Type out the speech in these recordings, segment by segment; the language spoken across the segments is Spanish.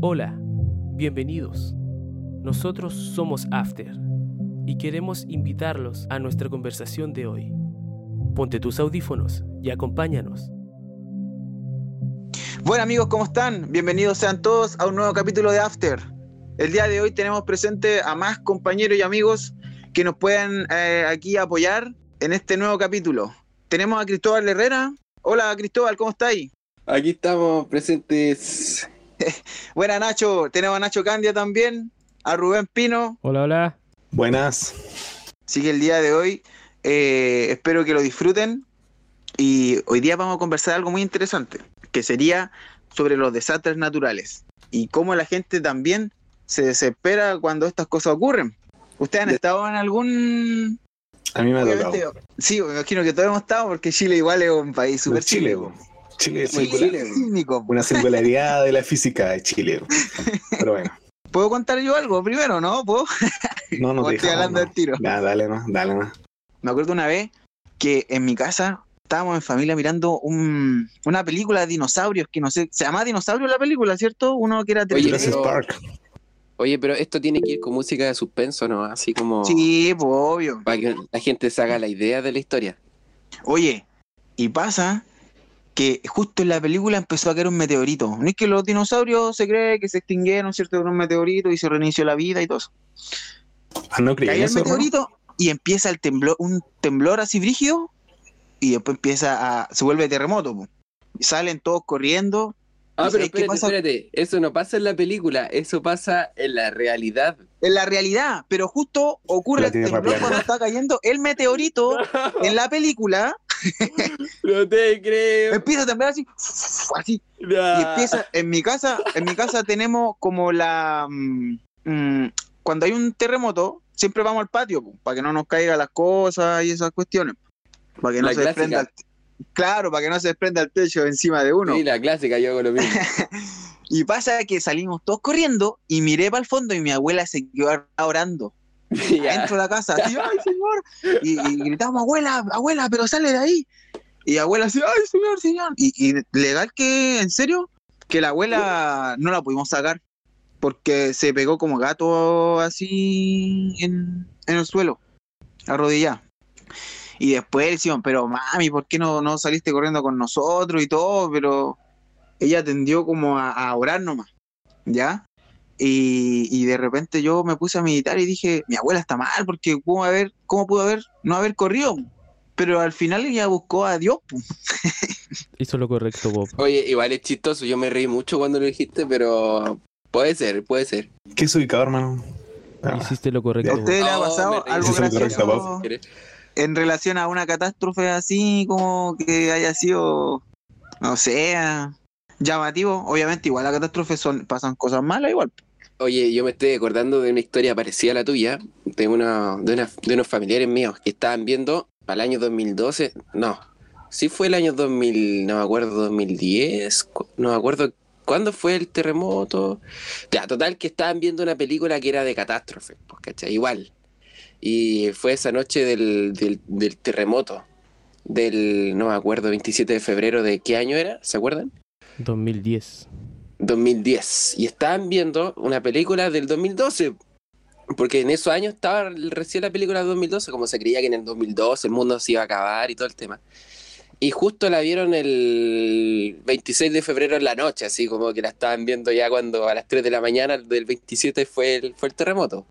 Hola, bienvenidos. Nosotros somos After y queremos invitarlos a nuestra conversación de hoy. Ponte tus audífonos y acompáñanos. Bueno amigos, ¿cómo están? Bienvenidos sean todos a un nuevo capítulo de After. El día de hoy tenemos presente a más compañeros y amigos que nos puedan eh, aquí apoyar en este nuevo capítulo. Tenemos a Cristóbal Herrera. Hola Cristóbal, ¿cómo estáis? Aquí estamos presentes. Buena Nacho, tenemos a Nacho Candia también, a Rubén Pino. Hola, hola. Buenas. Así que el día de hoy eh, espero que lo disfruten y hoy día vamos a conversar algo muy interesante, que sería sobre los desastres naturales y cómo la gente también se desespera cuando estas cosas ocurren. ¿Ustedes han estado en algún... A mí me ha tocado. Sí, me imagino que todos hemos estado porque Chile igual es un país súper Chile, Chile. Chile es Muy singular. Sísmico. Una singularidad de la física de Chile. Pero bueno, ¿Puedo contar yo algo primero, no? ¿Puedo? no nos O estoy hablando no. del tiro. Ya, dale, no, dale, no. Me acuerdo una vez que en mi casa estábamos en familia mirando un- una película de dinosaurios que no sé, se llama Dinosaurio la película, ¿cierto? Uno que era Oye, 3D. Jurassic pero- Park. Oye, pero esto tiene que ir con música de suspenso, ¿no? Así como Sí, pues obvio. para que la gente se haga la idea de la historia. Oye, y pasa que justo en la película empezó a caer un meteorito. No es que los dinosaurios se cree que se extinguieron, ¿cierto? Con un meteorito y se reinició la vida y todo eso. Ah, no creí Cae el eso, ¿no? meteorito y empieza el temblor, un temblor así brígido y después empieza a, se vuelve terremoto. po. Y salen todos corriendo. Ah, ¿Y pero espérate, pasa? espérate. Eso no pasa en la película, eso pasa en la realidad. En la realidad, pero justo ocurre el temblor cuando está cayendo el meteorito en la película, No te creo. empieza a temblar así, así, y empieza, en mi casa, en mi casa tenemos como la mm, mm, cuando hay un terremoto, siempre vamos al patio, para que no nos caigan las cosas y esas cuestiones. Para que no La se desprenda el, Claro, para que no se desprenda el techo encima de uno. Sí, la clásica, yo hago lo mismo. Y pasa que salimos todos corriendo y miré para el fondo y mi abuela se quedó orando. Ya. adentro de la casa, así, ay señor, y, gritamos, abuela, abuela, pero sale de ahí. Y abuela así, ay señor, señor. Y, legal que, en serio, que la abuela no la pudimos sacar, porque se pegó como gato así en, en el suelo, arrodillada. Y después decían, pero mami, ¿por qué no, no saliste corriendo con nosotros y todo? Pero ella tendió como a, a orar nomás, ¿ya? Y, y de repente yo me puse a meditar y dije, mi abuela está mal, porque ¿cómo, haber, cómo pudo haber no haber corrido? Pero al final ella buscó a Dios. Hizo lo correcto, Bob. Oye, igual es chistoso, yo me reí mucho cuando lo dijiste, pero puede ser, puede ser. ¿Qué es ubicado, hermano? Ah, Hiciste lo ¿A correcto. Bob. usted le ha Oh, pasado reí. algo gracioso Bob. en relación a una catástrofe así como que haya sido, no sé, llamativo? Obviamente igual las catástrofes son, pasan cosas malas igual. Oye, yo me estoy acordando de una historia parecida a la tuya, de, una, de, una- de unos familiares míos que estaban viendo para el año 2012, no, sí fue el año 2000, no me acuerdo, 2010, cu- no me acuerdo cuándo fue el terremoto. Ya, total que estaban viendo una película que era de catástrofe, pues, ¿cachai? Igual. Y fue esa noche del, del, del terremoto, del, no me acuerdo, 27 de febrero de qué año era, ¿se acuerdan? 2010. 2010 y estaban viendo una película del 2012 porque en esos años estaba recién la película del 2012 como se creía que en el 2012 el mundo se iba a acabar y todo el tema. Y justo la vieron el 26 de febrero en la noche así como que la estaban viendo ya cuando a las 3 de la mañana del 27 fue el, fue el terremoto.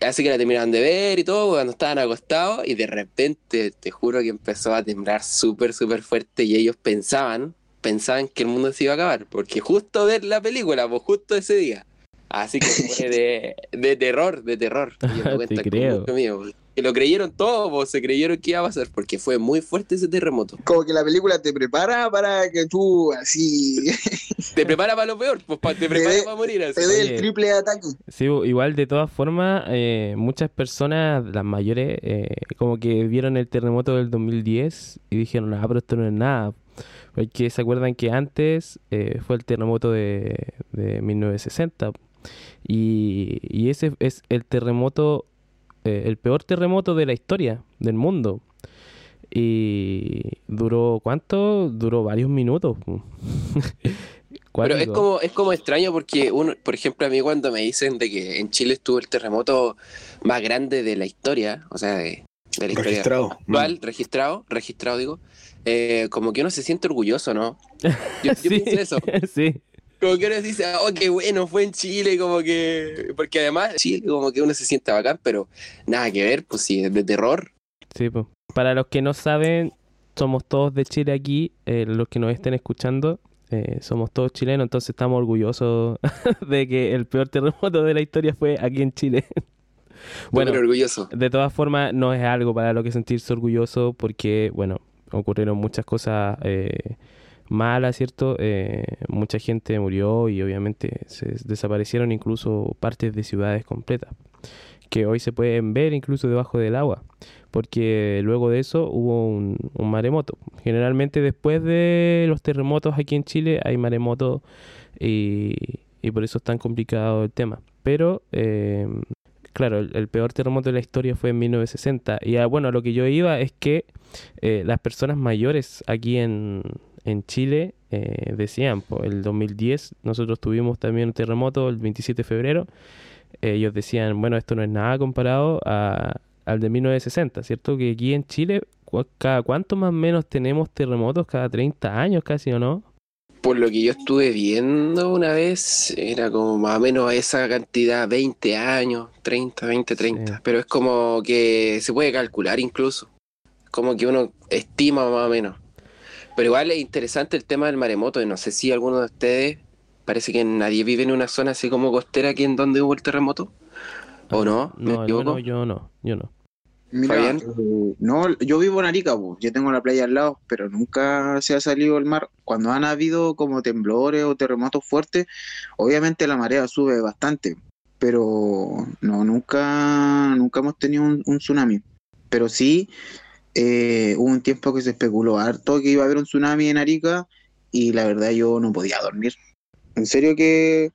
Así que la terminaron de ver y todo cuando estaban acostados y de repente te juro que empezó a temblar súper súper fuerte y ellos pensaban pensaban que el mundo se iba a acabar, porque justo ver la película, pues justo ese día. Así que fue de, de terror, de terror. Te creo. pues. Que lo creyeron todos, pues, se creyeron que iba a pasar, porque fue muy fuerte ese terremoto. Como que la película te prepara para que tú así Te prepara para lo peor, pues pa- te prepara para morir así. te dé el triple ataque. Sí, igual de todas formas, eh, muchas personas, las mayores, eh, como que vieron el terremoto del 2010 y dijeron, ah, pero esto no es nada. Porque se acuerdan que antes eh, fue el terremoto de, de 1960 y, y ese es el terremoto, eh, el peor terremoto de la historia del mundo. Y duró, ¿cuánto? Duró varios minutos. Pero es como, es como extraño porque, uno, por ejemplo, a mí cuando me dicen de que en Chile estuvo el terremoto más grande de la historia, o sea, de, de la historia Registrado. Actual, registrado, registrado digo, eh, como que uno se siente orgulloso, ¿no? Yo, yo sí, pienso eso. sí, Como que uno dice, oh, qué bueno, fue en Chile, como que... Porque además, Chile como que uno se siente bacán, pero nada que ver, pues sí, es de terror. sí, po. Para los que no saben, somos todos de Chile aquí. eh, los que nos estén escuchando, eh, somos todos chilenos, entonces estamos orgullosos de que el peor terremoto de la historia fue aquí en Chile. Bueno, orgulloso. de todas formas, no es algo para lo que sentirse orgulloso porque, bueno, ocurrieron muchas cosas eh, malas, ¿cierto? Eh, mucha gente murió y obviamente se desaparecieron incluso partes de ciudades completas, que hoy se pueden ver incluso debajo del agua, porque luego de eso hubo un, un maremoto. Generalmente después de los terremotos aquí en Chile hay maremotos y, y por eso es tan complicado el tema. Pero... eh, Claro, el, peor terremoto de la historia fue en 1960. Y ah, bueno, lo que yo iba es que eh, las personas mayores aquí en, en Chile eh, decían, po, el 2010 nosotros tuvimos también un terremoto el 27 de febrero. Eh, ellos decían, bueno, esto no es nada comparado a, al de 1960, ¿cierto? Que aquí en Chile, cada cuánto más o menos tenemos terremotos, cada 30 años casi, ¿o no? Por lo que yo estuve viendo una vez, era como más o menos esa cantidad, 20 años, 30, 20, 30. Sí. Pero es como que se puede calcular incluso. Como que uno estima más o menos. Pero igual es interesante el tema del maremoto. y No sé si alguno de ustedes, parece que nadie vive en una zona así como costera aquí en donde hubo el terremoto. ¿O no? ¿Me No, equivoco? bueno, yo no, yo no. Mira, eh, no, yo vivo en Arica, yo tengo la playa al lado, pero nunca se ha salido el mar. Cuando han habido como temblores o terremotos fuertes, obviamente la marea sube bastante, pero no, nunca, nunca hemos tenido un, un tsunami. Pero sí, eh, hubo un tiempo que se especuló harto que iba a haber un tsunami en Arica y la verdad yo no podía dormir. En serio que,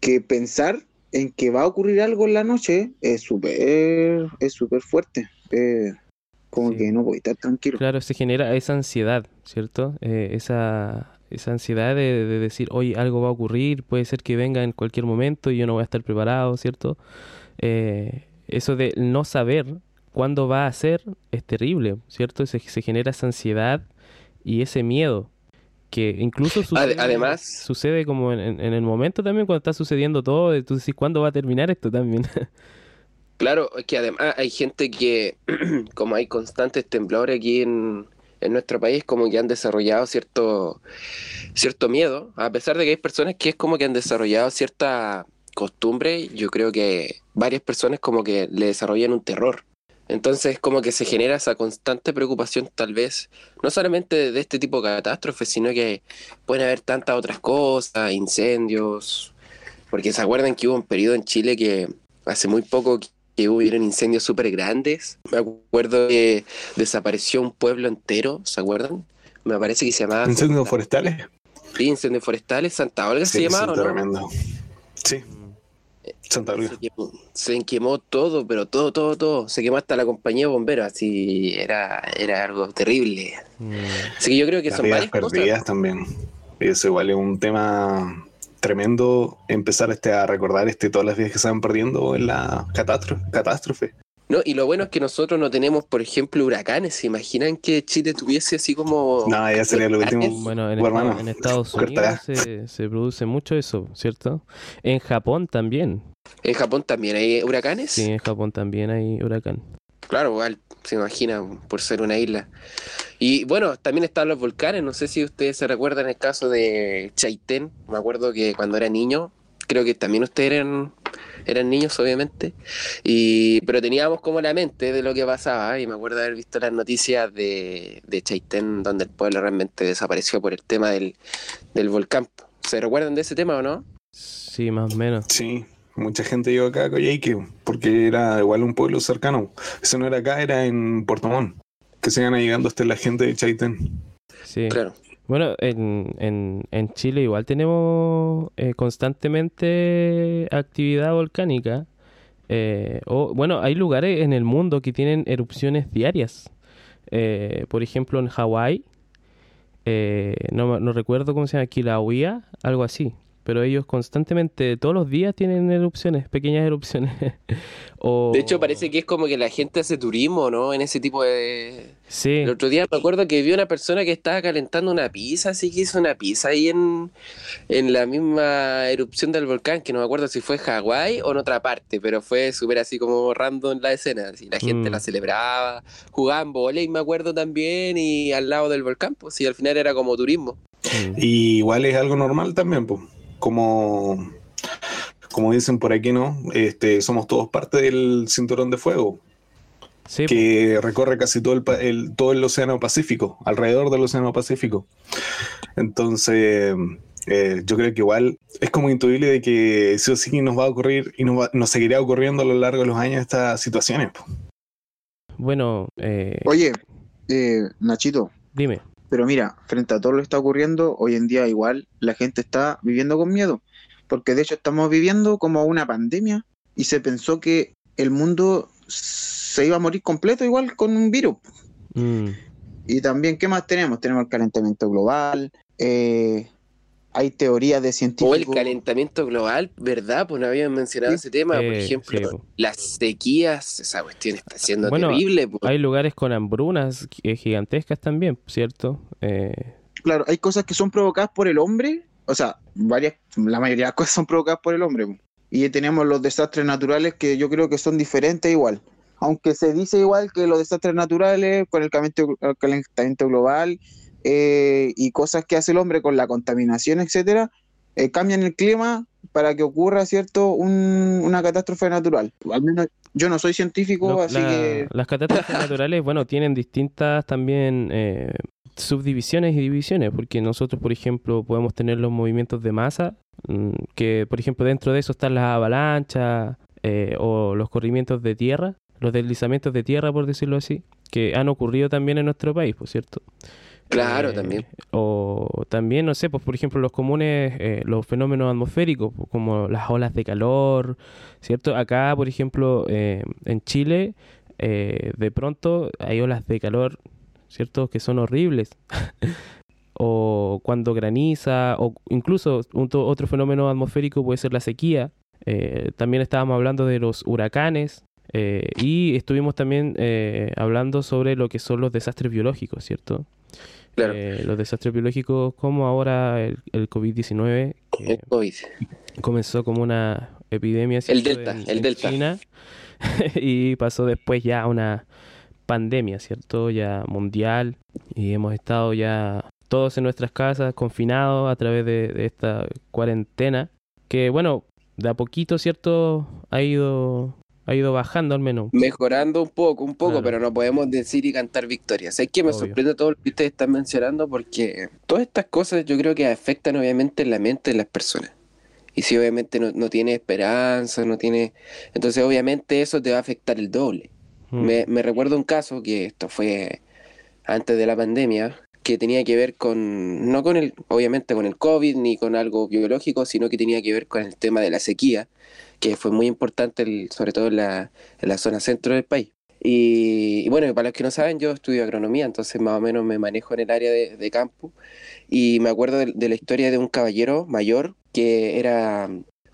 que pensar en que va a ocurrir algo en la noche es súper es súper fuerte. Eh, como Sí. que no voy a estar tranquilo. Claro, se genera esa ansiedad, ¿cierto? Eh, esa, esa ansiedad de, de decir, oye, algo va a ocurrir, puede ser que venga en cualquier momento y yo no voy a estar preparado, ¿cierto? Eh, eso de no saber cuándo va a ser es terrible, ¿cierto? Se, se genera esa ansiedad y ese miedo que incluso sucede, además- sucede como en, el momento también cuando está sucediendo todo, tú decís, ¿cuándo va a terminar esto también? Claro, es que además hay gente que, como hay constantes temblores aquí en, en nuestro país, como que han desarrollado cierto, cierto miedo, a pesar de que hay personas que es como que han desarrollado cierta costumbre, yo creo que varias personas como que le desarrollan un terror. Entonces como que se genera esa constante preocupación tal vez, no solamente de este tipo de catástrofes, sino que pueden haber tantas otras cosas, incendios, porque se acuerdan que hubo un periodo en Chile que hace muy poco que hubieron incendios súper grandes. Me acuerdo que desapareció un pueblo entero, ¿se acuerdan? Me parece que se llamaba... ¿Incendios forestales? Sí, incendios forestales, Santa Olga se Sí, llamaron, son ¿no? tremendo. Sí, Santa. Se quemó, se quemó todo, pero todo, todo, todo. Se quemó hasta la compañía de bomberos, así era, era algo terrible. Mm, Así que yo creo que Las son varias cosas. perdidas también. Eso igual es un tema tremendo empezar este, a recordar este, todas las vidas que se van perdiendo en la catástrofe. catástrofe. No, y lo bueno es que nosotros no tenemos, por ejemplo, huracanes. ¿Se imaginan que Chile tuviese así como... No, ya sería lo último. Bueno, en, Estados- en. Unidos se, se produce mucho eso, ¿cierto? En Japón también. En Japón también hay huracanes. Sí, en Japón también hay huracán. Claro, igual, se imagina, por ser una isla. Y bueno, también están los volcanes. No sé si ustedes se recuerdan el caso de Chaitén. Me acuerdo que cuando era niño, creo que también ustedes eran, eran niños, obviamente. Y, pero teníamos como la mente de lo que pasaba. Y me acuerdo haber visto las noticias de, de Chaitén, donde el pueblo realmente desapareció por el tema del, del volcán. ¿Se recuerdan de ese tema o no? Sí, más o menos. Sí, mucha gente llegó acá a Coyhaique porque era igual un pueblo cercano. Eso no era acá, era en Puerto Montt. Que se iban llegando hasta la gente de Chaitén. Sí. Claro. Bueno, en, en, en Chile igual tenemos eh, constantemente actividad volcánica. Eh, o, bueno, hay lugares en el mundo que tienen erupciones diarias. Eh, por ejemplo, en Hawái eh, no, no recuerdo cómo se llama, Kilauea, algo así. Pero ellos constantemente, todos los días tienen erupciones, pequeñas erupciones. o... De hecho, parece que es como que la gente hace turismo, ¿no? En ese tipo de... Sí, El otro día me acuerdo que vi una persona que estaba calentando una pizza, así que hizo una pizza ahí en, en la misma erupción del volcán, que no me acuerdo si fue Hawái o en otra parte, pero fue súper así como random la escena, así, la gente Mm. la celebraba, jugaban volei, me acuerdo también, y al lado del volcán, pues sí, al final era como turismo. mm, Y igual es algo normal también, pues. Como, como dicen por aquí, ¿no? Este, somos todos parte del cinturón de fuego, sí, que recorre casi todo el, todo el océano Pacífico, alrededor del océano Pacífico. Entonces, eh, yo creo que igual es como intuible de que sí o sí nos va a ocurrir y nos, va- nos seguirá ocurriendo a lo largo de los años estas situaciones. bueno, eh, Oye, eh, Nachito, dime. Pero mira, frente a todo lo que está ocurriendo, hoy en día igual la gente está viviendo con miedo, porque de hecho estamos viviendo como una pandemia y se pensó que el mundo se iba a morir completo igual con un virus. Mm, Y también, ¿qué más tenemos? Tenemos el calentamiento global, eh, hay teorías de O el científicos. calentamiento global, ¿verdad? Pues no habían mencionado Sí. ese tema, por ejemplo, sí, las sequías, esa cuestión está siendo Bueno, terrible. pues. Hay lugares con hambrunas eh, gigantescas también, ¿cierto? Eh, Claro, hay cosas que son provocadas por el hombre, o sea, varias, la mayoría de las cosas son provocadas por el hombre. Y tenemos los desastres naturales que yo creo que son diferentes igual. Aunque se dice igual que los desastres naturales con el calentamiento, el calentamiento global eh, y cosas que hace el hombre con la contaminación, etcétera, eh, cambian el clima para que ocurra, ¿cierto?, un- una catástrofe natural. Al menos yo no soy científico, así la- que... Las catástrofes naturales, bueno, tienen distintas también eh, subdivisiones y divisiones, porque nosotros, por ejemplo, podemos tener los movimientos de masa, mm, que, por ejemplo, dentro de eso están las avalanchas eh, o los corrimientos de tierra, los deslizamientos de tierra, por decirlo así, que han ocurrido también en nuestro país, por cierto. Claro, Eh, también. O también, no sé, pues por ejemplo, los comunes, eh, los fenómenos atmosféricos, pues, como las olas de calor, ¿cierto? Acá, por ejemplo, eh, en Chile, de pronto hay olas de calor, ¿cierto? Que son horribles. o cuando graniza, o incluso otro fenómeno atmosférico puede ser la sequía. También estábamos hablando de los huracanes. eh, y estuvimos también eh, hablando sobre lo que son los desastres biológicos, ¿cierto? Claro. Eh, los desastres biológicos como ahora el, el COVID-19, que El COVID. comenzó como una epidemia El. Delta, en- el en Delta. China y pasó después ya a una pandemia, ¿cierto? Ya mundial y hemos estado ya todos en nuestras casas confinados a través de, de esta cuarentena que bueno, de a poquito, ¿cierto? Ha ido ha ido bajando al menos. Mejorando un poco, un poco, Claro. pero no podemos decir y cantar victorias. Es que me Obvio. sorprende todo lo que ustedes están mencionando porque todas estas cosas yo creo que afectan obviamente en la mente de las personas. Y si obviamente no, no tiene esperanza, no tiene... Entonces obviamente eso te va a afectar el doble. Mm. Me, me recuerdo un caso que esto fue antes de la pandemia, que tenía que ver con, no con el, obviamente con el COVID ni con algo biológico, sino que tenía que ver con el tema de la sequía, que fue muy importante, sobre todo en la, la zona centro del país. Y, bueno, para los que no saben, yo estudio agronomía, entonces más o menos me manejo en el área de, campo. Y me acuerdo de, de la historia de un caballero mayor que era,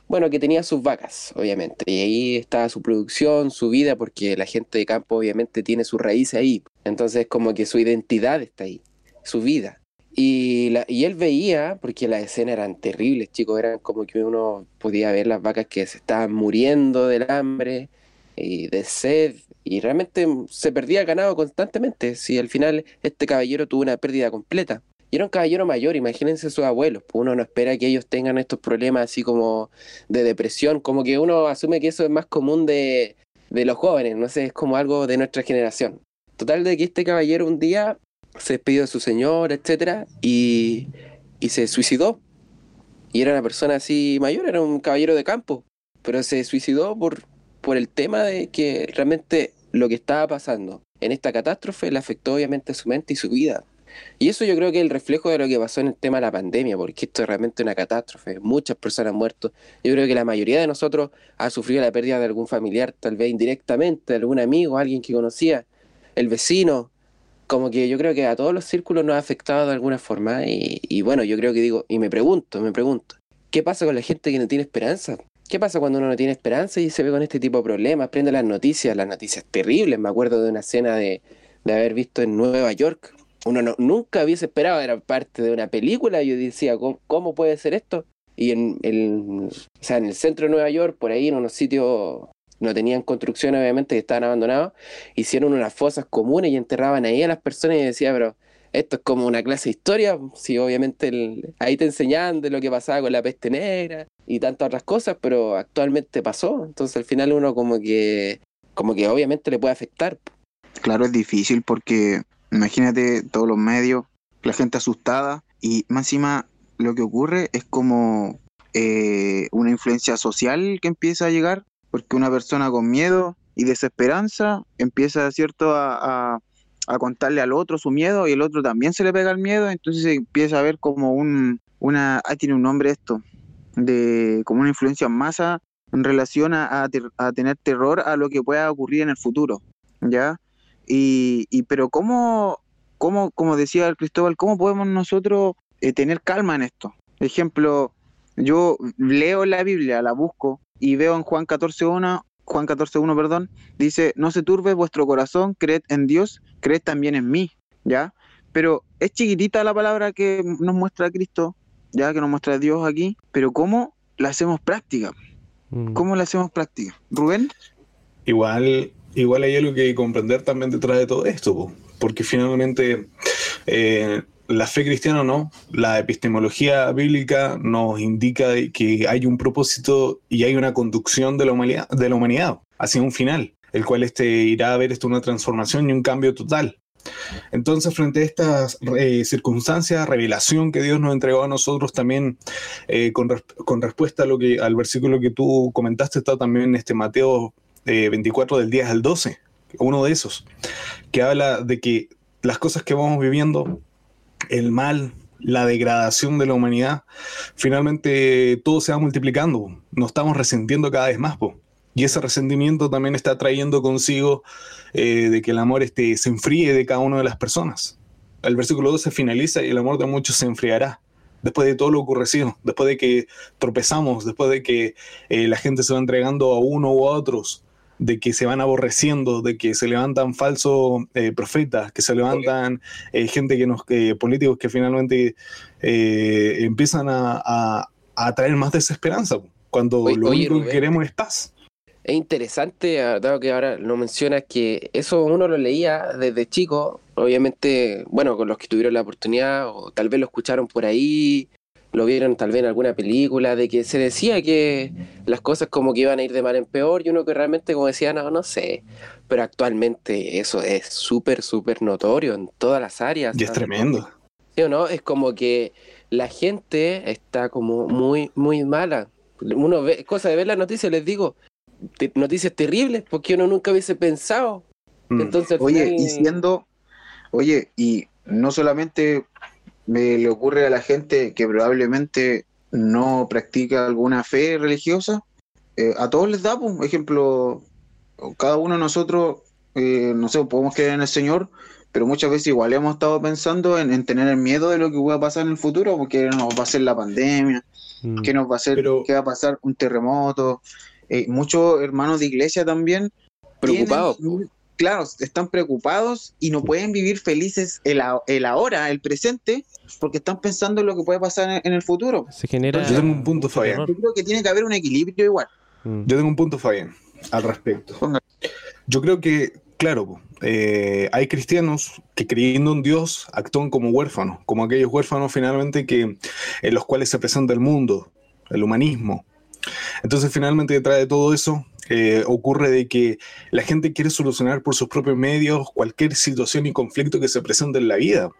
bueno, que tenía sus vacas, obviamente. Y ahí estaba su producción, su vida, porque la gente de campo obviamente tiene sus raíces ahí. Entonces como que su identidad está ahí, su vida. Y, la- y él veía, porque las escenas eran terribles, chicos, eran como que uno podía ver las vacas que se estaban muriendo del hambre y de sed, y realmente se perdía el ganado constantemente. Si al final este caballero tuvo una pérdida completa. Y era un caballero mayor, imagínense sus abuelos, pues uno no espera que ellos tengan estos problemas así como de depresión, como que uno asume que eso es más común de, de los jóvenes, no sé, es como algo de nuestra generación. Total de que este caballero un día se despidió de su señora, etcétera, y, y se suicidó. Y era una persona así mayor, era un caballero de campo, pero se suicidó por, por el tema de que realmente lo que estaba pasando en esta catástrofe le afectó obviamente su mente y su vida. Y eso yo creo que es el reflejo de lo que pasó en el tema de la pandemia, porque esto es realmente una catástrofe, muchas personas han muerto. Yo creo que la mayoría de nosotros ha sufrido la pérdida de algún familiar, tal vez indirectamente, de algún amigo, alguien que conocía, el vecino, como que yo creo que a todos los círculos nos ha afectado de alguna forma y, y bueno, yo creo que digo, y me pregunto, me pregunto, ¿qué pasa con la gente que no tiene esperanza? ¿Qué pasa cuando uno no tiene esperanza y se ve con este tipo de problemas? Prende las noticias, las noticias terribles. Me acuerdo de una escena de, de haber visto en Nueva York. Uno no- nunca hubiese esperado, era parte de una película. Yo decía, ¿cómo, cómo puede ser esto? Y en el, o sea, en el centro de Nueva York, por ahí en unos sitios no tenían construcción, obviamente, que estaban abandonados, hicieron unas fosas comunes y enterraban ahí a las personas y decía, pero esto es como una clase de historia, si obviamente ahí te enseñaban de lo que pasaba con la peste negra y tantas otras cosas, pero actualmente pasó, entonces al final uno como que, como que obviamente le puede afectar. Claro, es difícil porque imagínate todos los medios, la gente asustada y más encima lo que ocurre es como eh, una influencia social que empieza a llegar porque una persona con miedo y desesperanza empieza, ¿cierto?, a, a- contarle al otro su miedo y el otro también se le pega el miedo, entonces se empieza a ver como un, una, ah, tiene un nombre esto, de como una influencia en masa en relación a, a tener terror a lo que pueda ocurrir en el futuro, ¿ya? Y, y pero cómo, cómo, como decía Cristóbal, cómo podemos nosotros eh, tener calma en esto. Ejemplo, yo leo la Biblia, la busco y veo en Juan 14.1, Juan 14.1, perdón, dice, no se turbe vuestro corazón, creed en Dios, creed también en mí, ¿ya? Pero es chiquitita la palabra que nos muestra Cristo, ya que nos muestra Dios aquí, pero ¿cómo la hacemos práctica? Mm. ¿Cómo la hacemos práctica? Rubén, Igual, igual hay algo que comprender también detrás de todo esto, po, porque finalmente eh, la fe cristiana no, la epistemología bíblica nos indica que hay un propósito y hay una conducción de la humanidad, de la humanidad hacia un final, el cual este irá a ver esto una transformación y un cambio total. Entonces, frente a estas eh, circunstancias, revelación que Dios nos entregó a nosotros también, eh, con, con respuesta a lo que, al versículo que tú comentaste, está también este Mateo eh, 24 del 10 al 12, uno de esos, que habla de que las cosas que vamos viviendo, el mal, la degradación de la humanidad, finalmente todo se va multiplicando, nos estamos resentiendo cada vez más, po. y ese resentimiento también está trayendo consigo eh, de que el amor este, se enfríe de cada una de las personas. El versículo 12 finaliza y el amor de muchos se enfriará. Después de todo lo ocurrido, después de que tropezamos, después de que eh, la gente se va entregando a uno u a otros, de que se van aborreciendo, de que se levantan falsos eh, profetas, que se levantan eh, gente que nos, eh, políticos que finalmente eh, empiezan a, a- a traer más desesperanza, cuando Oye, lo oye, único que queremos es paz. Es interesante, ah, dado que ahora lo mencionas, que eso uno lo leía desde chico, obviamente, bueno, con los que tuvieron la oportunidad, o tal vez lo escucharon por ahí, lo vieron tal vez en alguna película, de que se decía que las cosas como que iban a ir de mal en peor, y uno que realmente como decía, no, no sé, pero actualmente eso es súper, súper notorio en todas las áreas. Y es tremendo. ¿Sí o no? Es como que la gente está como muy, muy mala. Uno ve, cosa de ver las noticias, les digo, te- noticias terribles, porque uno nunca hubiese pensado. Mm. Entonces, Oye, final- y siendo, oye, y no solamente me le ocurre a la gente que probablemente no practica alguna fe religiosa, eh, a todos les da, por ejemplo, cada uno de nosotros, eh, no sé, podemos creer en el Señor, pero muchas veces igual hemos estado pensando en, en tener el miedo de lo que pueda pasar en el futuro, porque nos va a hacer la pandemia, Mm. qué nos va a hacer, Pero- qué va a pasar un terremoto. Eh, muchos hermanos de iglesia también preocupados. claro, están preocupados y no pueden vivir felices el, a- el ahora, el presente, porque están pensando en lo que puede pasar en, en el futuro. Se genera. Yo tengo un punto, Fabián. Yo creo que tiene que haber un equilibrio igual. Mm. Yo tengo un punto, Fabián, al respecto. Ponga. Yo creo que, claro, eh, hay cristianos que creyendo en Dios actúan como huérfanos, como aquellos huérfanos finalmente que, en los cuales se presenta el mundo, el humanismo. Entonces, finalmente, detrás de todo eso, eh, ocurre de que la gente quiere solucionar por sus propios medios cualquier situación y conflicto que se presente en la vida.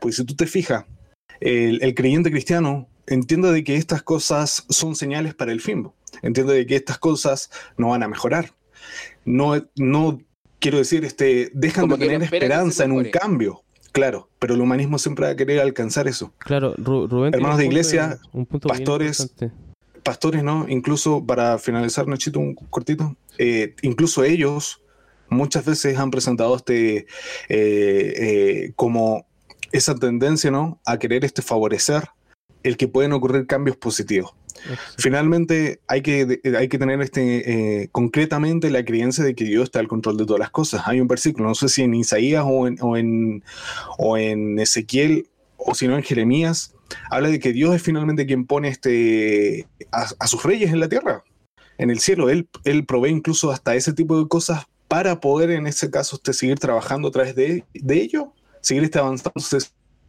Pues si tú te fijas, el, el creyente cristiano entiende de que estas cosas son señales para el fin. Entiende de que estas cosas no van a mejorar. No, no quiero decir, este, dejan Como de tener esperanza en un cambio. Claro, pero el humanismo siempre va a querer alcanzar eso. Claro, Ru- Rubén. Hermanos de iglesia, un punto bien pastores. Pastores, ¿no? Incluso para finalizar, Nachito, un cortito, eh, incluso ellos muchas veces han presentado este eh, eh, como esa tendencia, ¿no? A querer este favorecer el que pueden ocurrir cambios positivos. Finalmente, hay que, hay que tener este, eh, concretamente la creencia de que Dios está al control de todas las cosas. Hay un versículo, no sé si en Isaías o en, o en, o en Ezequiel o si no en Jeremías, habla de que Dios es finalmente quien pone este, a, sus reyes en la tierra, en el cielo. Él, él provee incluso hasta ese tipo de cosas para poder en ese caso usted seguir trabajando a través de, de ello, seguir este avanzando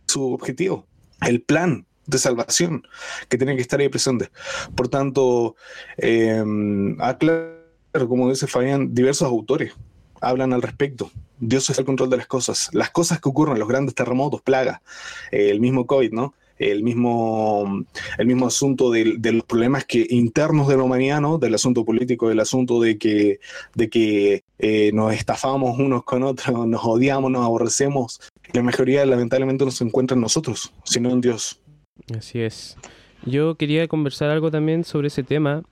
su objetivo, el plan de salvación que tienen que estar ahí presentes. Por tanto, eh, como dice Fabián, diversos autores hablan al respecto. Dios es el control de las cosas. Las cosas que ocurren, los grandes terremotos, plagas, eh, el mismo COVID, ¿no? El mismo, el mismo asunto de, los problemas que, internos de la humanidad. Del asunto político, del asunto de que, de que eh, nos estafamos unos con otros, nos odiamos, nos aborrecemos. La mayoría lamentablemente no se encuentra en nosotros, sino en Dios. Así es. Yo quería conversar algo también sobre ese tema,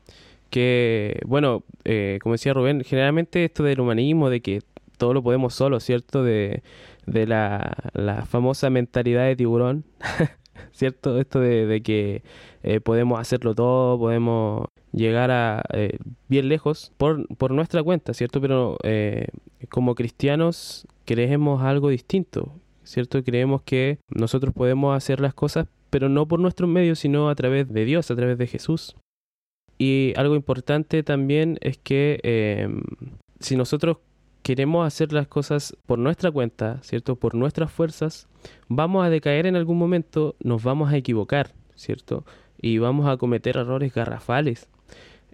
que, bueno, eh, como decía Rubén, generalmente esto del humanismo, de que todo lo podemos solo, ¿cierto? De, la famosa mentalidad de tiburón, ¿cierto? Esto de, que eh, podemos hacerlo todo, podemos llegar a eh, bien lejos por, por nuestra cuenta, ¿cierto? Pero como cristianos creemos algo distinto, ¿cierto? Creemos que nosotros podemos hacer las cosas pero no por nuestros medios, sino a través de Dios, a través de Jesús. Y algo importante también es que em, si nosotros queremos hacer las cosas por nuestra cuenta, ¿cierto? Por nuestras fuerzas, vamos a decaer en algún momento, nos vamos a equivocar, ¿cierto? Y vamos a cometer errores garrafales.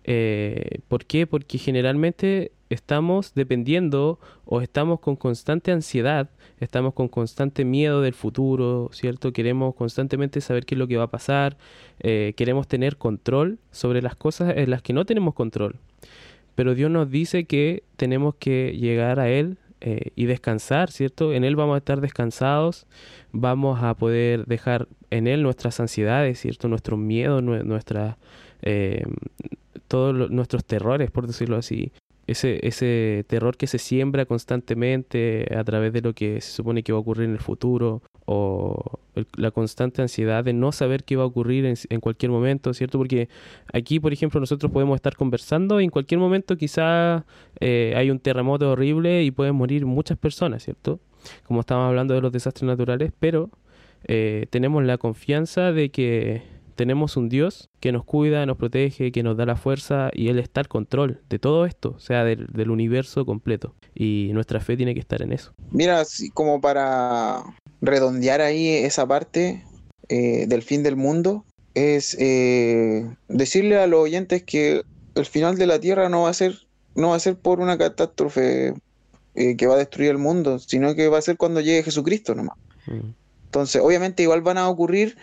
Eh, ¿Por qué? Porque generalmente estamos dependiendo o estamos con constante ansiedad, estamos con constante miedo del futuro, ¿cierto? Queremos constantemente saber qué es lo que va a pasar, eh, queremos tener control sobre las cosas en las que no tenemos control. Pero Dios nos dice que tenemos que llegar a Él eh, y descansar, ¿cierto? En Él vamos a estar descansados, vamos a poder dejar en Él nuestras ansiedades, ¿cierto? Nuestros miedos, nuestras todos nuestros terrores, por decirlo así. Ese, ese terror que se siembra constantemente a través de lo que se supone que va a ocurrir en el futuro, o la constante ansiedad de no saber qué va a ocurrir en, cualquier momento, ¿cierto? Porque aquí, por ejemplo, nosotros podemos estar conversando y en cualquier momento quizá eh, hay un terremoto horrible y pueden morir muchas personas, ¿cierto? Como estábamos hablando de los desastres naturales, pero eh, tenemos la confianza de que tenemos un Dios que nos cuida, nos protege, que nos da la fuerza y Él está al control de todo esto, o sea, del, universo completo. Y nuestra fe tiene que estar en eso. Mira, como para redondear ahí esa parte eh, del fin del mundo, es eh, decirle a los oyentes que el final de la Tierra no va a ser, no va a ser por una catástrofe eh, que va a destruir el mundo, sino que va a ser cuando llegue Jesucristo nomás. Mm. Entonces, obviamente igual van a ocurrir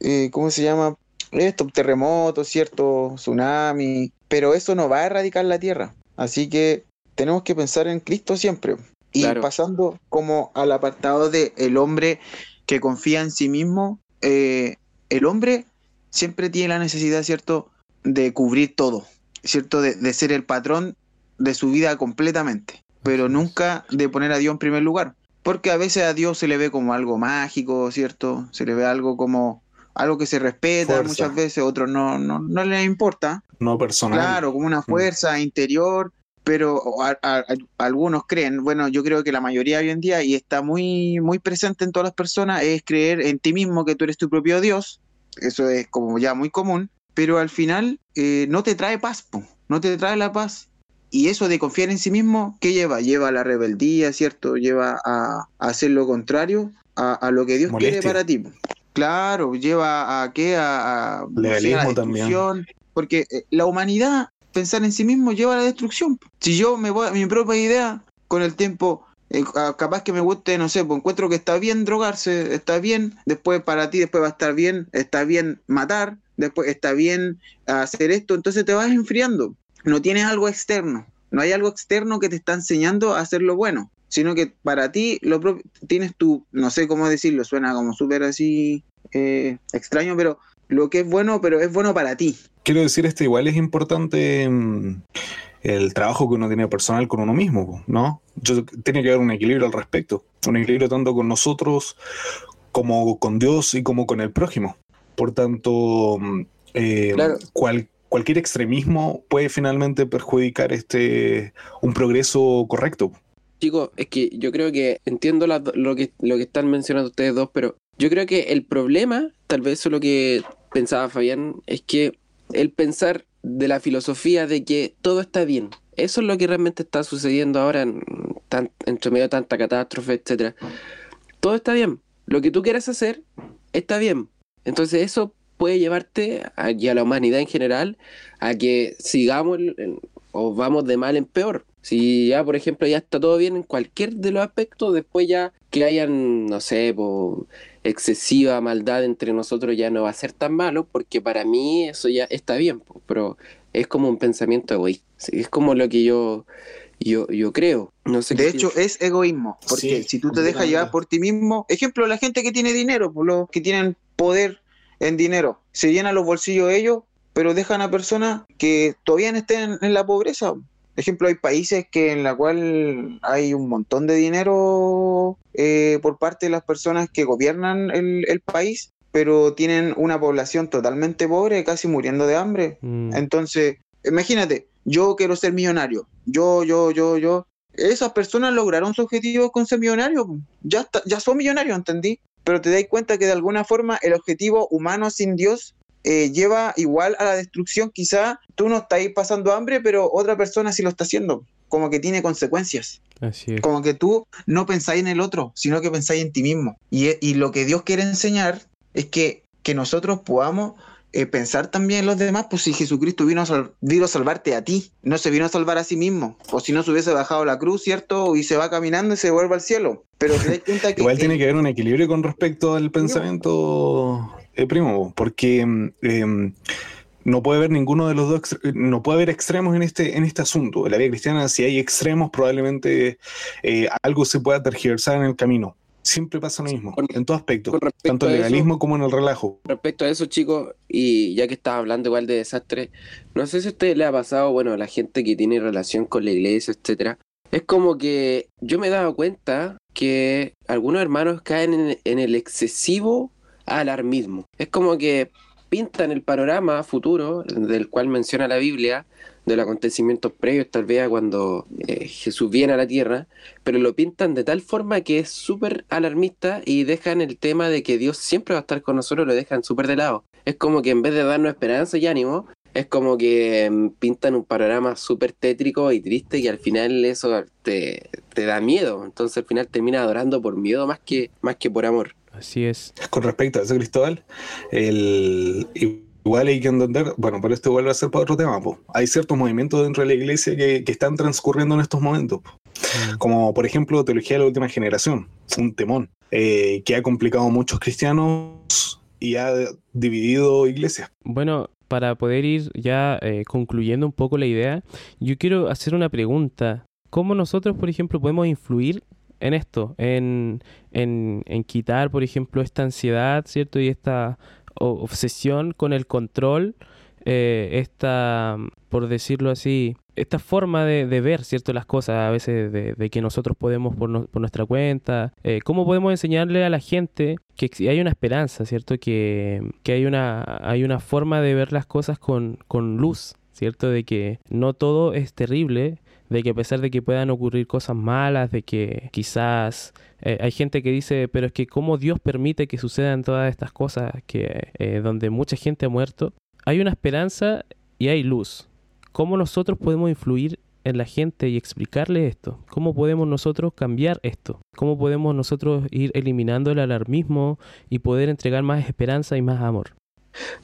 eh, ¿cómo se llama? Esto, terremotos, cierto, tsunami, pero eso no va a erradicar la Tierra. Así que tenemos que pensar en Cristo siempre. Y pasando como al apartado de el hombre que confía en sí mismo, eh, el hombre siempre tiene la necesidad, ¿cierto?, de cubrir todo, ¿cierto?, de, de, ser el patrón de su vida completamente, pero nunca de poner a Dios en primer lugar. Porque a veces a Dios se le ve como algo mágico, ¿cierto? Se le ve algo como algo que se respeta muchas veces, otros no, no, no les importa. No personal. Claro, como una mm. fuerza interior, pero algunos creen, bueno, yo creo que la mayoría hoy en día, y está muy, muy presente en todas las personas, es creer en ti mismo que tú eres tu propio Dios, eso es como ya muy común, pero al final eh, no te trae paz, no te trae la paz. Y eso de confiar en sí mismo, ¿qué lleva? Lleva a la rebeldía, ¿cierto? Lleva a, hacer lo contrario a, lo que Dios quiere para ti. Claro, lleva a qué? A, a legalismo también. Porque eh, la humanidad, pensar en sí mismo, lleva a la destrucción. Si yo me voy a mi propia idea, con el tiempo, eh, capaz que me guste, no sé, pues encuentro que está bien drogarse, está bien, después para ti después va a estar bien, está bien matar, después está bien hacer esto, entonces te vas enfriando. No tienes algo externo, no hay algo externo que te está enseñando a hacer lo bueno sino que para ti lo tienes tú, no sé cómo decirlo, suena como súper así eh, extraño, pero lo que es bueno, pero es bueno para ti. Quiero decir, esto igual es importante mm, el trabajo que uno tiene personal con uno mismo, ¿no? Yo, tiene que haber un equilibrio al respecto, un equilibrio tanto con nosotros como con Dios y como con el prójimo. Por tanto, eh, cualquier extremismo puede finalmente perjudicar este un progreso correcto. Chicos, es que yo creo que entiendo lo, que, lo que están mencionando ustedes dos, pero yo creo que el problema, tal vez eso es lo que pensaba Fabián, es que el pensar de la filosofía de que todo está bien, eso es lo que realmente está sucediendo ahora en, entre medio de tanta catástrofe, etcétera. Todo está bien. Lo que tú quieras hacer está bien. Entonces eso puede llevarte a, y a la humanidad en general a que sigamos o vamos de mal en peor. Si ya, por ejemplo, ya está todo bien en cualquier de los aspectos, después ya que hayan, no sé, excesiva maldad entre nosotros ya no va a ser tan malo, porque para mí eso ya está bien, pero es como un pensamiento egoísta. Es como lo que yo, yo, yo creo. No sé de hecho, es egoísmo, porque si tú te dejas llevar por ti mismo, ejemplo, la gente que tiene dinero, los que tienen poder en dinero, se llenan los bolsillos ellos, pero dejan a personas que todavía estén en la pobreza ejemplo, hay países que en la cual hay un montón de dinero eh, por parte de las personas que gobiernan el, país, pero tienen una población totalmente pobre, casi muriendo de hambre. Mm. Entonces, imagínate, yo quiero ser millonario, yo, yo, yo, yo. Esas personas lograron su objetivo con ser millonario, ya, ya son millonarios, ¿entendí? Pero te das cuenta que de alguna forma el objetivo humano sin Dios eh, lleva igual a la destrucción. Quizá tú no estás pasando hambre, pero otra persona sí lo está haciendo. Como que tiene consecuencias. Como que tú no pensáis en el otro, sino que pensáis en ti mismo. Y, y lo que Dios quiere enseñar es que, que nosotros podamos eh, pensar también en los demás, pues si Jesucristo vino a, vino a salvarte a ti, no se vino a salvar a sí mismo, o si no se hubiese bajado la cruz, ¿cierto? Y se va caminando y se vuelve al cielo. Pero te cuenta que... Igual tiene que haber un equilibrio con respecto al pensamiento eh, primo, porque em, no puede haber ninguno de los dos, no puede haber extremos en este, en este asunto. En la vida cristiana, si hay extremos, probablemente eh, algo se pueda tergiversar en el camino. Siempre pasa lo mismo, en todo aspecto, tanto en el legalismo como en el relajo. Respecto a eso, chicos, y ya que estaba hablando igual de desastre, no sé si a usted le ha pasado, bueno, a la gente que tiene relación con la iglesia, etcétera, es como que yo me he dado cuenta que algunos hermanos caen en el excesivo alarmismo. Es como que pintan el panorama futuro del cual menciona la Biblia, de los acontecimientos previos tal vez cuando eh, Jesús viene a la tierra, pero lo pintan de tal forma que es súper alarmista y dejan el tema de que Dios siempre va a estar con nosotros, lo dejan súper de lado. Es como que en vez de darnos esperanza y ánimo, es como que mm, pintan un panorama súper tétrico y triste y al final eso te, te da miedo. Entonces al final termina adorando por miedo más que, más que por amor. Así es. Con respecto a eso, Cristóbal, el, igual hay que entender, bueno, pero esto vuelve a ser para otro tema, hay ciertos movimientos dentro de la iglesia que, están transcurriendo en estos momentos, mm. como por ejemplo Teología de la Última Generación, un temón, eh, que ha complicado a muchos cristianos y ha dividido iglesias. Bueno, para poder ir ya eh, concluyendo un poco la idea, yo quiero hacer una pregunta. ¿Cómo nosotros, por ejemplo, podemos influir en esto, en, en, en quitar, por ejemplo, esta ansiedad, ¿cierto? Y esta obsesión con el control, eh, esta, por decirlo así, esta forma de, ver, ¿cierto? Las cosas a veces de, que nosotros podemos por, por nuestra cuenta. Eh, ¿Cómo podemos enseñarle a la gente que hay una esperanza, ¿cierto? Que, que hay, una, hay una forma de ver las cosas con, con luz, ¿cierto? De que no todo es terrible, de que a pesar de que puedan ocurrir cosas malas, de que quizás eh, hay gente que dice, pero es que cómo Dios permite que sucedan todas estas cosas, que eh, donde mucha gente ha muerto, hay una esperanza y hay luz. ¿Cómo nosotros podemos influir en la gente y explicarle esto? ¿Cómo podemos nosotros cambiar esto? ¿Cómo podemos nosotros ir eliminando el alarmismo y poder entregar más esperanza y más amor?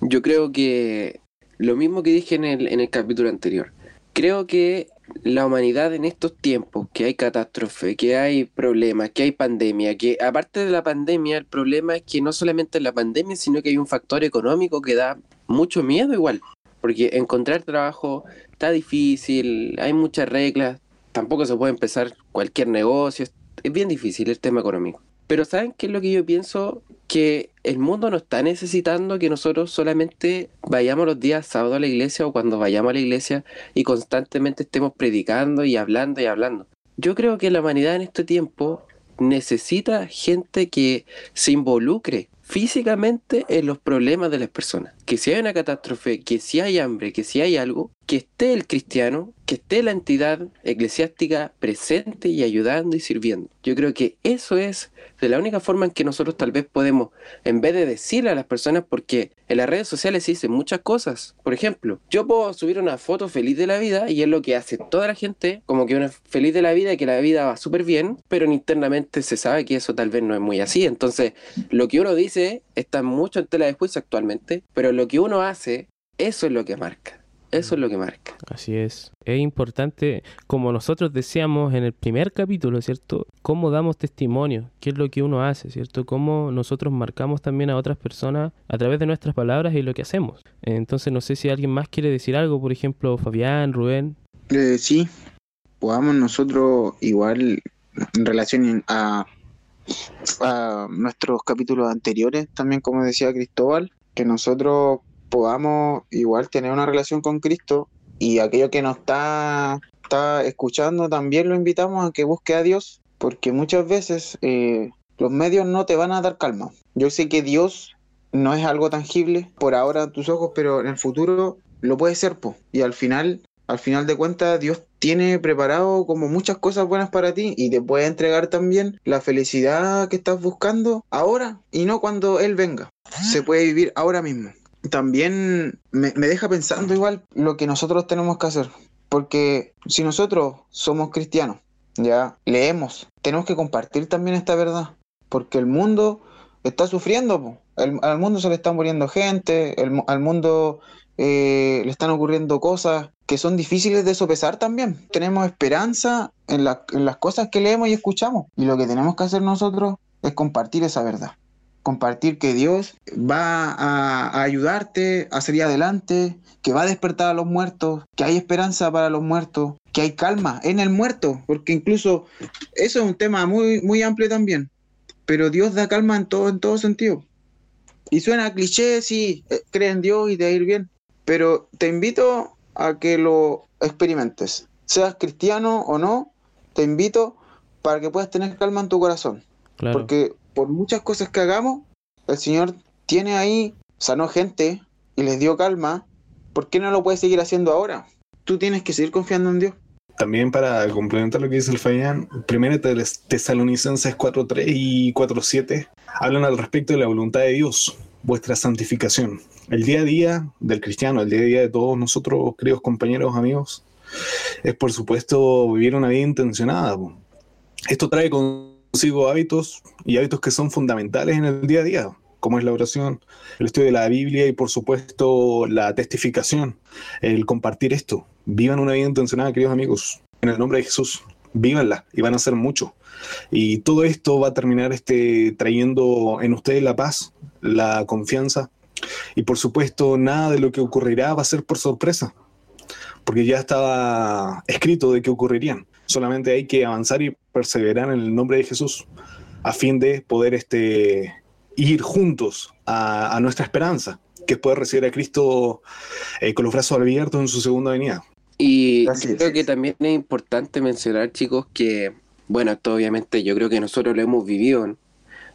Yo creo que lo mismo que dije en el, en el capítulo anterior. Creo que la humanidad en estos tiempos, que hay catástrofe, que hay problemas, que hay pandemia, que aparte de la pandemia, el problema es que no solamente es la pandemia, sino que hay un factor económico que da mucho miedo igual, porque encontrar trabajo está difícil, hay muchas reglas, tampoco se puede empezar cualquier negocio, es bien difícil el tema económico. Pero ¿saben qué es lo que yo pienso? Que el mundo no está necesitando que nosotros solamente vayamos los días sábado a la iglesia o cuando vayamos a la iglesia y constantemente estemos predicando y hablando y hablando. Yo creo que la humanidad en este tiempo necesita gente que se involucre físicamente en los problemas de las personas. Que si hay una catástrofe, que si hay hambre, que si hay algo, que esté el cristiano, que esté la entidad eclesiástica presente y ayudando y sirviendo. Yo creo que eso es de la única forma en que nosotros tal vez podemos, en vez de decirle a las personas, porque en las redes sociales se dicen muchas cosas. Por ejemplo, yo puedo subir una foto feliz de la vida y es lo que hace toda la gente, como que una feliz de la vida y que la vida va súper bien, pero internamente se sabe que eso tal vez no es muy así. Entonces, lo que uno dice está mucho en tela de juicio actualmente, pero lo que uno hace, eso es lo que marca. Eso es lo que marca. Así es. Es importante, como nosotros decíamos en el primer capítulo, ¿cierto? Cómo damos testimonio, qué es lo que uno hace, ¿cierto? Cómo nosotros marcamos también a otras personas a través de nuestras palabras y lo que hacemos. Entonces, no sé si alguien más quiere decir algo, por ejemplo, Fabián, Rubén. Eh, sí, podamos nosotros igual en relación a, a nuestros capítulos anteriores, también como decía Cristóbal, que nosotros podamos igual tener una relación con Cristo y aquello que nos está, está escuchando también lo invitamos a que busque a Dios, porque muchas veces eh, los medios no te van a dar calma. Yo sé que Dios no es algo tangible por ahora a tus ojos, pero en el futuro lo puede ser, po. y al final, al final de cuentas, Dios tiene preparado como muchas cosas buenas para ti y te puede entregar también la felicidad que estás buscando ahora y no cuando Él venga. Se puede vivir ahora mismo también me, deja pensando igual lo que nosotros tenemos que hacer. Porque si nosotros somos cristianos, ya leemos, tenemos que compartir también esta verdad. Porque el mundo está sufriendo, al mundo se le está muriendo gente, al mundo eh, le están ocurriendo cosas que son difíciles de sopesar también. Tenemos esperanza en las cosas que leemos y escuchamos. Y lo que tenemos que hacer nosotros es compartir esa verdad compartir que Dios va a, ayudarte a salir adelante, que va a despertar a los muertos, que hay esperanza para los muertos, que hay calma en el muerto, porque incluso eso es un tema muy, muy amplio también, pero Dios da calma en todo, en todo sentido. Y suena cliché, sí, eh, cree en Dios y te va a ir bien, pero te invito a que lo experimentes, seas cristiano o no, te invito para que puedas tener calma en tu corazón. Porque por muchas cosas que hagamos, el Señor tiene ahí, sanó gente y les dio calma. ¿Por qué no lo puede seguir haciendo ahora? Tú tienes que seguir confiando en Dios. También para complementar lo que dice el Fabián, primero Tesalonicenses 4.3 y 4.7 hablan al respecto de la voluntad de Dios, vuestra santificación. El día a día del cristiano, el día a día de todos nosotros, queridos compañeros, amigos, es por supuesto vivir una vida intencionada. Esto trae con consigo hábitos y hábitos que son fundamentales en el día a día, como es la oración, el estudio de la Biblia y por supuesto la testificación, el compartir esto. Vivan una vida intencionada, queridos amigos, en el nombre de Jesús. Vívanla y van a ser mucho. Y todo esto va a terminar este, trayendo en ustedes la paz, la confianza y por supuesto nada de lo que ocurrirá va a ser por sorpresa, porque ya estaba escrito de que ocurrirían. Solamente hay que avanzar y perseverar en el nombre de Jesús a fin de poder este, ir juntos a, nuestra esperanza, que es poder recibir a Cristo eh, con los brazos abiertos en su segunda venida. Y creo que también es importante mencionar, chicos, que, bueno, esto obviamente yo creo que nosotros lo hemos vivido,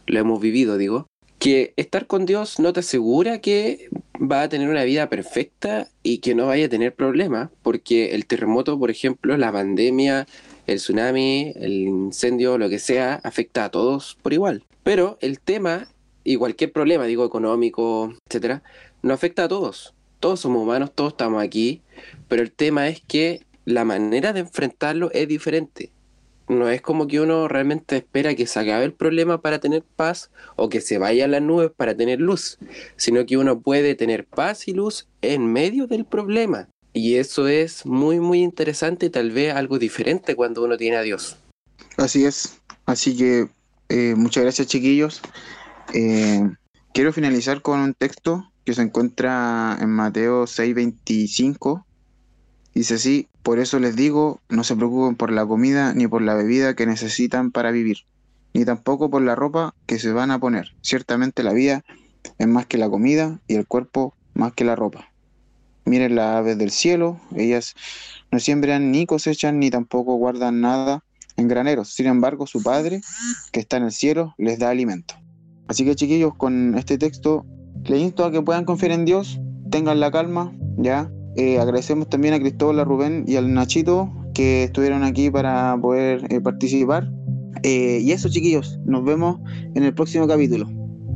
lo hemos vivido, digo, que estar con Dios no te asegura que va a tener una vida perfecta y que no vaya a tener problemas, porque el terremoto, por ejemplo, la pandemia, el tsunami, el incendio, lo que sea, afecta a todos por igual. Pero el tema, y cualquier problema, digo, económico, etcétera, no afecta a todos. Todos somos humanos, todos estamos aquí, pero el tema es que la manera de enfrentarlo es diferente no es como que uno realmente espera que se acabe el problema para tener paz o que se vaya a las nubes para tener luz, sino que uno puede tener paz y luz en medio del problema. Y eso es muy, muy interesante y tal vez algo diferente cuando uno tiene a Dios. Así es. Así que eh, muchas gracias chiquillos. Eh, quiero finalizar con un texto que se encuentra en Mateo 6:25 Dice así, por eso les digo, no se preocupen por la comida ni por la bebida que necesitan para vivir. ni tampoco por la ropa que se van a poner. Ciertamente la vida es más que la comida y el cuerpo más que la ropa. Miren las aves del cielo, ellas no siembran ni cosechan ni tampoco guardan nada en graneros. Sin embargo, su Padre, que está en el cielo, les da alimento. Así que chiquillos, con este texto les insto a que puedan confiar en Dios, tengan la calma, ¿ya? Eh, agradecemos también a Cristóbal, a Rubén y al Nachito que estuvieron aquí para poder eh, participar. Eh, y eso, chiquillos, nos vemos en el próximo capítulo.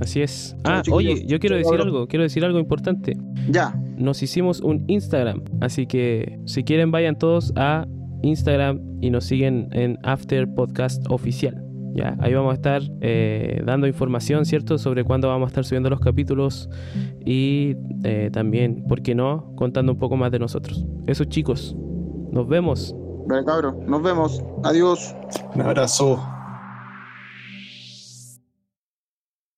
Así es. Ah, oye, yo quiero decir algo, quiero decir algo importante. Ya, Nos hicimos un Instagram, así que si quieren vayan todos a Instagram y nos siguen en After Podcast Oficial. Ya, ahí vamos a estar eh, dando información, ¿cierto?, sobre cuándo vamos a estar subiendo los capítulos y eh, también, ¿por qué no?, contando un poco más de nosotros. Eso chicos, nos vemos. vale cabros, nos vemos. Adiós. Un abrazo.